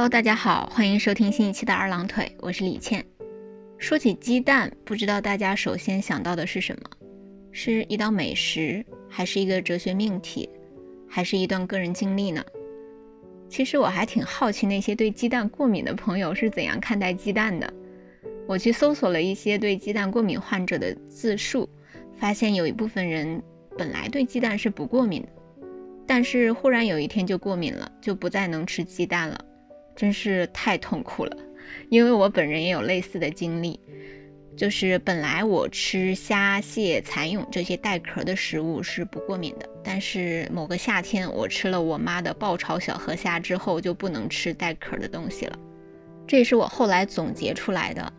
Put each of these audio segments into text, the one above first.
Hello，大家好，欢迎收听新一期的二郎腿，我是李倩。说起鸡蛋，不知道大家首先想到的是什么？是一道美食，还是一个哲学命题，还是一段个人经历呢？其实我还挺好奇那些对鸡蛋过敏的朋友是怎样看待鸡蛋的。我去搜索了一些对鸡蛋过敏患者的自述，发现有一部分人本来对鸡蛋是不过敏的，但是忽然有一天就过敏了，就不再能吃鸡蛋了。真是太痛苦了，因为我本人也有类似的经历，就是本来我吃虾、蟹、蚕蛹这些带壳的食物是不过敏的，但是某个夏天我吃了我妈的爆炒小河虾之后，就不能吃带壳的东西了。这也是我后来总结出来的，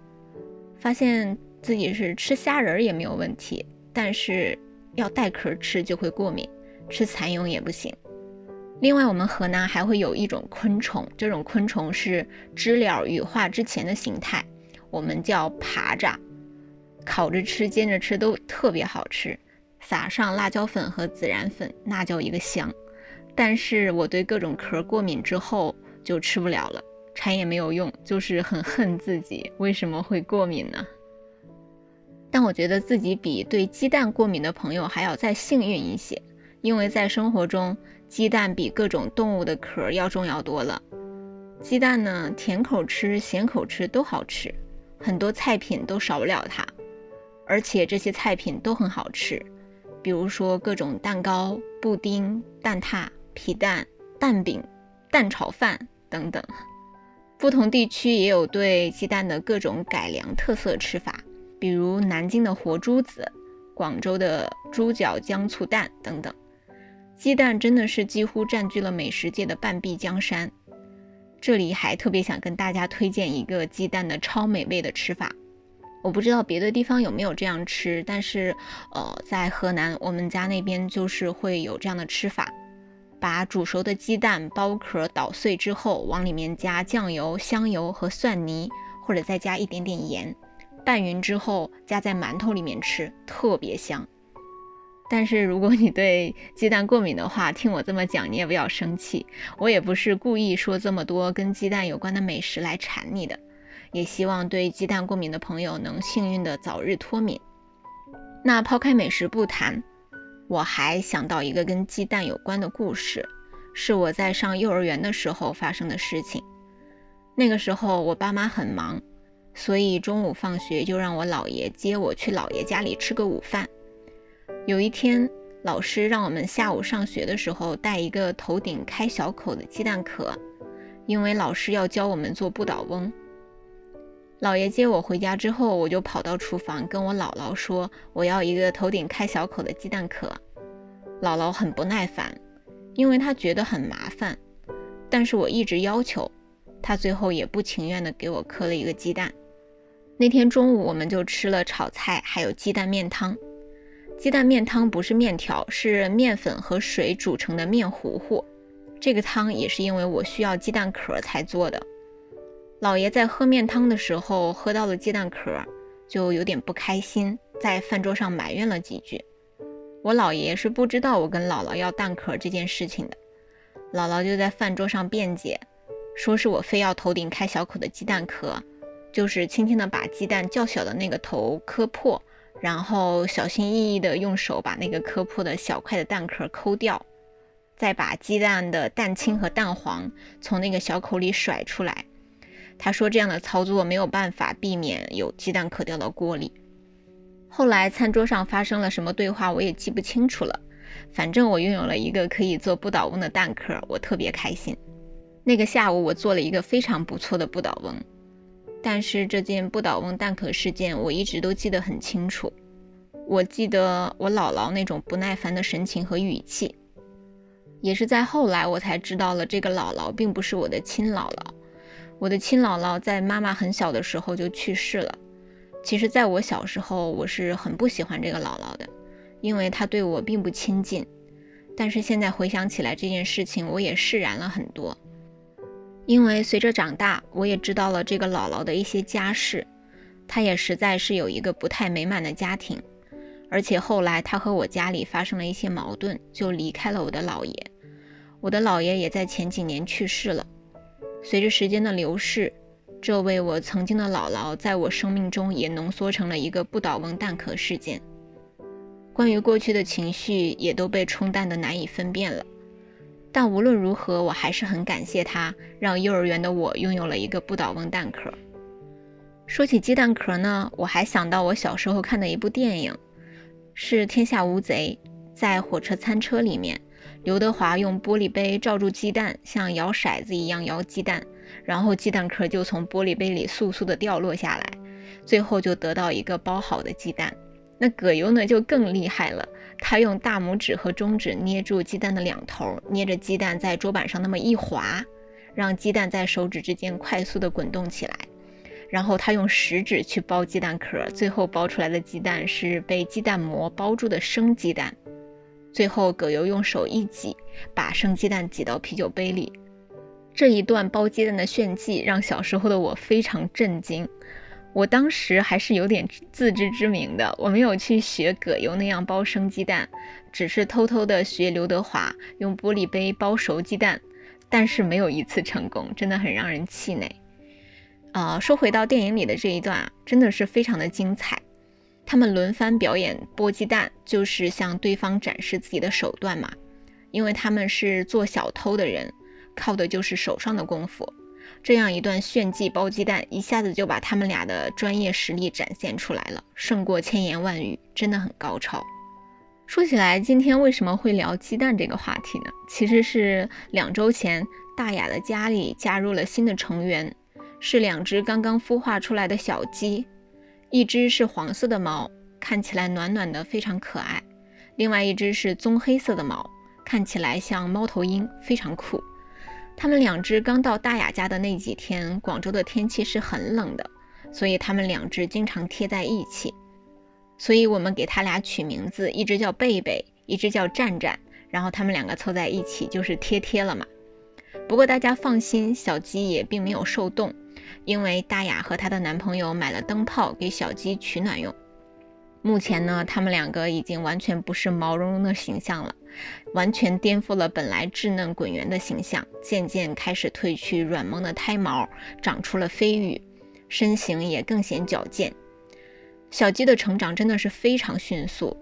发现自己是吃虾仁也没有问题，但是要带壳吃就会过敏，吃蚕蛹也不行。另外，我们河南还会有一种昆虫，这种昆虫是知了羽化之前的形态，我们叫爬蚱，烤着吃、煎着吃都特别好吃，撒上辣椒粉和孜然粉，那叫一个香。但是我对各种壳过敏之后就吃不了了，馋也没有用，就是很恨自己为什么会过敏呢？但我觉得自己比对鸡蛋过敏的朋友还要再幸运一些，因为在生活中。鸡蛋比各种动物的壳要重要多了。鸡蛋呢，甜口吃、咸口吃都好吃，很多菜品都少不了它。而且这些菜品都很好吃，比如说各种蛋糕、布丁、蛋挞、皮蛋、蛋饼、蛋炒饭等等。不同地区也有对鸡蛋的各种改良特色吃法，比如南京的活珠子、广州的猪脚姜醋蛋等等。鸡蛋真的是几乎占据了美食界的半壁江山。这里还特别想跟大家推荐一个鸡蛋的超美味的吃法。我不知道别的地方有没有这样吃，但是呃，在河南我们家那边就是会有这样的吃法：把煮熟的鸡蛋剥壳捣碎之后，往里面加酱油、香油和蒜泥，或者再加一点点盐，拌匀之后加在馒头里面吃，特别香。但是如果你对鸡蛋过敏的话，听我这么讲，你也不要生气。我也不是故意说这么多跟鸡蛋有关的美食来馋你的，也希望对鸡蛋过敏的朋友能幸运的早日脱敏。那抛开美食不谈，我还想到一个跟鸡蛋有关的故事，是我在上幼儿园的时候发生的事情。那个时候我爸妈很忙，所以中午放学就让我姥爷接我去姥爷家里吃个午饭。有一天，老师让我们下午上学的时候带一个头顶开小口的鸡蛋壳，因为老师要教我们做不倒翁。姥爷接我回家之后，我就跑到厨房跟我姥姥说：“我要一个头顶开小口的鸡蛋壳。”姥姥很不耐烦，因为她觉得很麻烦，但是我一直要求，她最后也不情愿地给我磕了一个鸡蛋。那天中午，我们就吃了炒菜，还有鸡蛋面汤。鸡蛋面汤不是面条，是面粉和水煮成的面糊糊。这个汤也是因为我需要鸡蛋壳才做的。老爷在喝面汤的时候喝到了鸡蛋壳，就有点不开心，在饭桌上埋怨了几句。我姥爷是不知道我跟姥姥要蛋壳这件事情的，姥姥就在饭桌上辩解，说是我非要头顶开小口的鸡蛋壳，就是轻轻的把鸡蛋较小的那个头磕破。然后小心翼翼地用手把那个磕破的小块的蛋壳抠掉，再把鸡蛋的蛋清和蛋黄从那个小口里甩出来。他说这样的操作没有办法避免有鸡蛋壳掉到锅里。后来餐桌上发生了什么对话我也记不清楚了，反正我拥有了一个可以做不倒翁的蛋壳，我特别开心。那个下午我做了一个非常不错的不倒翁。但是这件不倒翁蛋壳事件，我一直都记得很清楚。我记得我姥姥那种不耐烦的神情和语气，也是在后来我才知道了，这个姥姥并不是我的亲姥姥。我的亲姥姥在妈妈很小的时候就去世了。其实，在我小时候，我是很不喜欢这个姥姥的，因为她对我并不亲近。但是现在回想起来这件事情，我也释然了很多。因为随着长大，我也知道了这个姥姥的一些家事，她也实在是有一个不太美满的家庭，而且后来她和我家里发生了一些矛盾，就离开了我的姥爷。我的姥爷也在前几年去世了。随着时间的流逝，这位我曾经的姥姥在我生命中也浓缩成了一个不倒翁蛋壳事件。关于过去的情绪也都被冲淡的难以分辨了。但无论如何，我还是很感谢他，让幼儿园的我拥有了一个不倒翁蛋壳。说起鸡蛋壳呢，我还想到我小时候看的一部电影，是《天下无贼》。在火车餐车里面，刘德华用玻璃杯罩住鸡蛋，像摇骰子一样摇鸡蛋，然后鸡蛋壳就从玻璃杯里簌簌的掉落下来，最后就得到一个包好的鸡蛋。那葛优呢就更厉害了，他用大拇指和中指捏住鸡蛋的两头，捏着鸡蛋在桌板上那么一滑，让鸡蛋在手指之间快速的滚动起来。然后他用食指去剥鸡蛋壳，最后剥出来的鸡蛋是被鸡蛋膜包住的生鸡蛋。最后葛优用手一挤，把生鸡蛋挤到啤酒杯里。这一段剥鸡蛋的炫技让小时候的我非常震惊。我当时还是有点自知之明的，我没有去学葛优那样包生鸡蛋，只是偷偷的学刘德华用玻璃杯包熟鸡蛋，但是没有一次成功，真的很让人气馁。啊，说回到电影里的这一段啊，真的是非常的精彩。他们轮番表演剥鸡蛋，就是向对方展示自己的手段嘛，因为他们是做小偷的人，靠的就是手上的功夫。这样一段炫技包鸡蛋，一下子就把他们俩的专业实力展现出来了，胜过千言万语，真的很高超。说起来，今天为什么会聊鸡蛋这个话题呢？其实是两周前，大雅的家里加入了新的成员，是两只刚刚孵化出来的小鸡，一只是黄色的毛，看起来暖暖的，非常可爱；另外一只是棕黑色的毛，看起来像猫头鹰，非常酷。他们两只刚到大雅家的那几天，广州的天气是很冷的，所以他们两只经常贴在一起。所以我们给他俩取名字，一只叫贝贝，一只叫战战，然后他们两个凑在一起就是贴贴了嘛。不过大家放心，小鸡也并没有受冻，因为大雅和她的男朋友买了灯泡给小鸡取暖用。目前呢，他们两个已经完全不是毛茸茸的形象了。完全颠覆了本来稚嫩滚圆的形象，渐渐开始褪去软萌的胎毛，长出了飞羽，身形也更显矫健。小鸡的成长真的是非常迅速，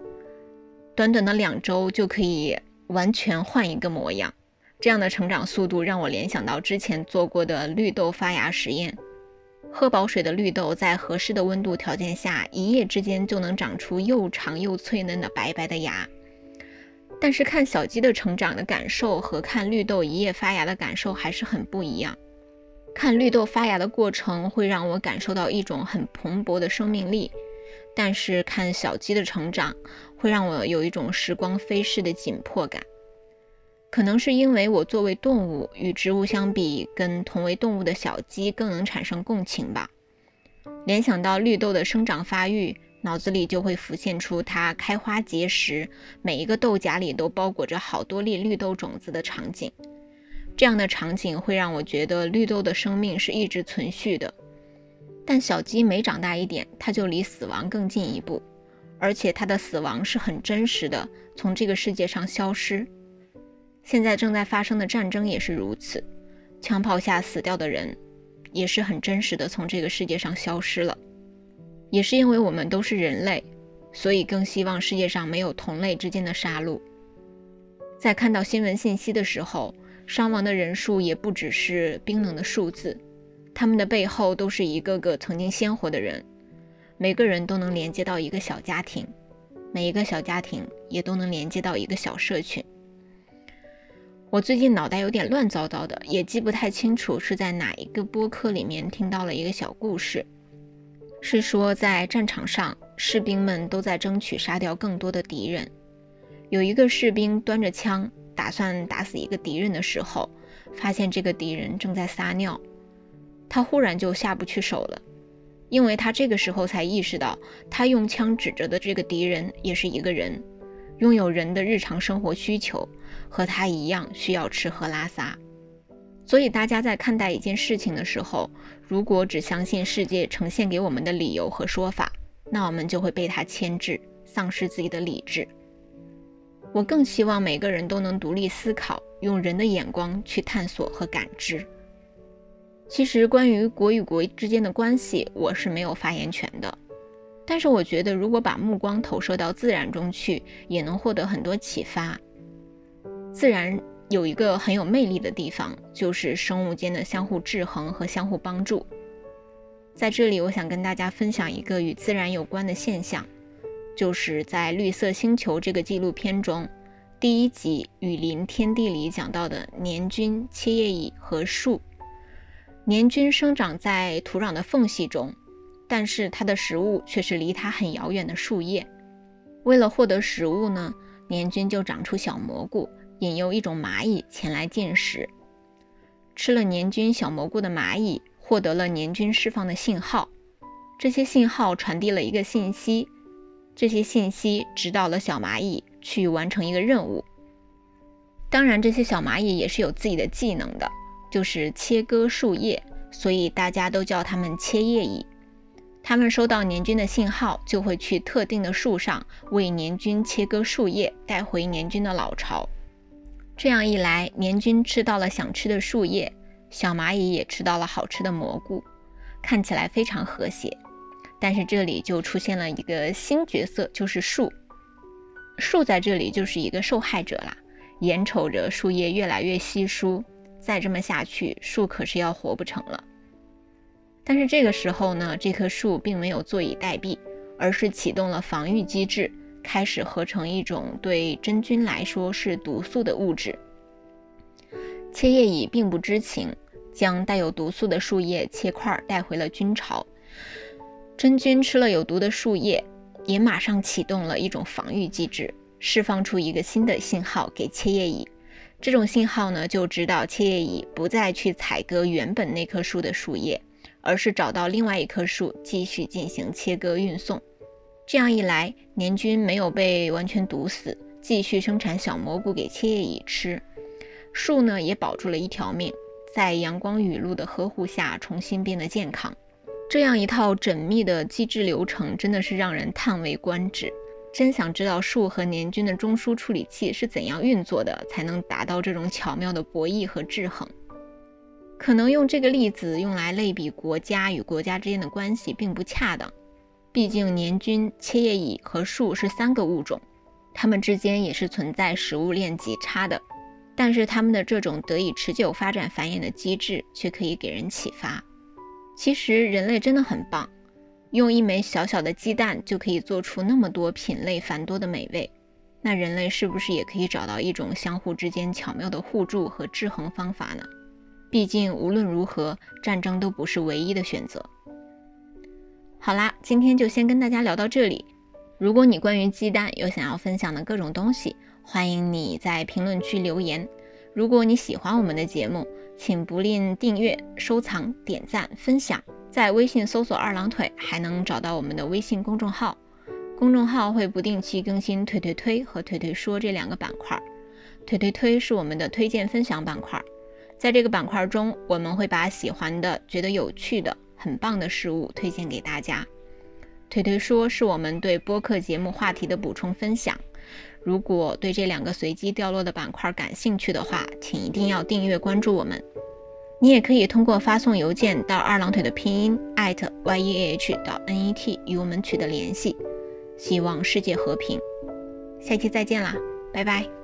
短短的两周就可以完全换一个模样。这样的成长速度让我联想到之前做过的绿豆发芽实验，喝饱水的绿豆在合适的温度条件下，一夜之间就能长出又长又脆嫩的白白的芽。但是看小鸡的成长的感受和看绿豆一夜发芽的感受还是很不一样。看绿豆发芽的过程会让我感受到一种很蓬勃的生命力，但是看小鸡的成长会让我有一种时光飞逝的紧迫感。可能是因为我作为动物与植物相比，跟同为动物的小鸡更能产生共情吧。联想到绿豆的生长发育。脑子里就会浮现出它开花结实，每一个豆荚里都包裹着好多粒绿豆种子的场景。这样的场景会让我觉得绿豆的生命是一直存续的。但小鸡每长大一点，它就离死亡更近一步，而且它的死亡是很真实的，从这个世界上消失。现在正在发生的战争也是如此，枪炮下死掉的人，也是很真实的从这个世界上消失了。也是因为我们都是人类，所以更希望世界上没有同类之间的杀戮。在看到新闻信息的时候，伤亡的人数也不只是冰冷的数字，他们的背后都是一个个曾经鲜活的人，每个人都能连接到一个小家庭，每一个小家庭也都能连接到一个小社群。我最近脑袋有点乱糟糟的，也记不太清楚是在哪一个播客里面听到了一个小故事。是说，在战场上，士兵们都在争取杀掉更多的敌人。有一个士兵端着枪，打算打死一个敌人的时候，发现这个敌人正在撒尿，他忽然就下不去手了，因为他这个时候才意识到，他用枪指着的这个敌人也是一个人，拥有人的日常生活需求，和他一样需要吃喝拉撒。所以，大家在看待一件事情的时候，如果只相信世界呈现给我们的理由和说法，那我们就会被它牵制，丧失自己的理智。我更希望每个人都能独立思考，用人的眼光去探索和感知。其实关于国与国之间的关系，我是没有发言权的。但是我觉得，如果把目光投射到自然中去，也能获得很多启发。自然有一个很有魅力的地方，就是生物间的相互制衡和相互帮助。在这里，我想跟大家分享一个与自然有关的现象，就是在《绿色星球》这个纪录片中，第一集《雨林天地》里讲到的年菌、切叶蚁和树。年菌生长在土壤的缝隙中。但是它的食物却是离它很遥远的树叶。为了获得食物呢，年菌就长出小蘑菇，引诱一种蚂蚁前来进食。吃了年菌小蘑菇的蚂蚁获得了年菌释放的信号，这些信号传递了一个信息，这些信息指导了小蚂蚁去完成一个任务。当然，这些小蚂蚁也是有自己的技能的，就是切割树叶，所以大家都叫它们切叶蚁。它们收到年菌的信号，就会去特定的树上为年菌切割树叶，带回年菌的老巢。这样一来，年菌吃到了想吃的树叶，小蚂蚁也吃到了好吃的蘑菇，看起来非常和谐。但是这里就出现了一个新角色，就是树。树在这里就是一个受害者啦，眼瞅着树叶越来越稀疏，再这么下去，树可是要活不成了。但是这个时候呢，这棵树并没有坐以待毙，而是启动了防御机制，开始合成一种对真菌来说是毒素的物质。切叶蚁并不知情，将带有毒素的树叶切块带回了菌巢。真菌吃了有毒的树叶，也马上启动了一种防御机制，释放出一个新的信号给切叶蚁。这种信号呢，就指导切叶蚁不再去采割原本那棵树的树叶。而是找到另外一棵树继续进行切割运送，这样一来，年菌没有被完全毒死，继续生产小蘑菇给切叶蚁吃，树呢也保住了一条命，在阳光雨露的呵护下重新变得健康。这样一套缜密的机制流程真的是让人叹为观止。真想知道树和年菌的中枢处理器是怎样运作的，才能达到这种巧妙的博弈和制衡。可能用这个例子用来类比国家与国家之间的关系并不恰当，毕竟年均、切叶蚁和树是三个物种，它们之间也是存在食物链级差的。但是它们的这种得以持久发展繁衍的机制却可以给人启发。其实人类真的很棒，用一枚小小的鸡蛋就可以做出那么多品类繁多的美味。那人类是不是也可以找到一种相互之间巧妙的互助和制衡方法呢？毕竟，无论如何，战争都不是唯一的选择。好啦，今天就先跟大家聊到这里。如果你关于鸡蛋有想要分享的各种东西，欢迎你在评论区留言。如果你喜欢我们的节目，请不吝订阅、收藏、点赞、分享。在微信搜索“二郎腿”，还能找到我们的微信公众号。公众号会不定期更新“腿腿推”和“腿腿说”这两个板块。腿腿推是我们的推荐分享板块。在这个板块中，我们会把喜欢的、觉得有趣的、很棒的事物推荐给大家。腿腿说是我们对播客节目话题的补充分享。如果对这两个随机掉落的板块感兴趣的话，请一定要订阅关注我们。你也可以通过发送邮件到二郎腿的拼音 at y e h 到 n e t 与我们取得联系。希望世界和平，下期再见啦，拜拜。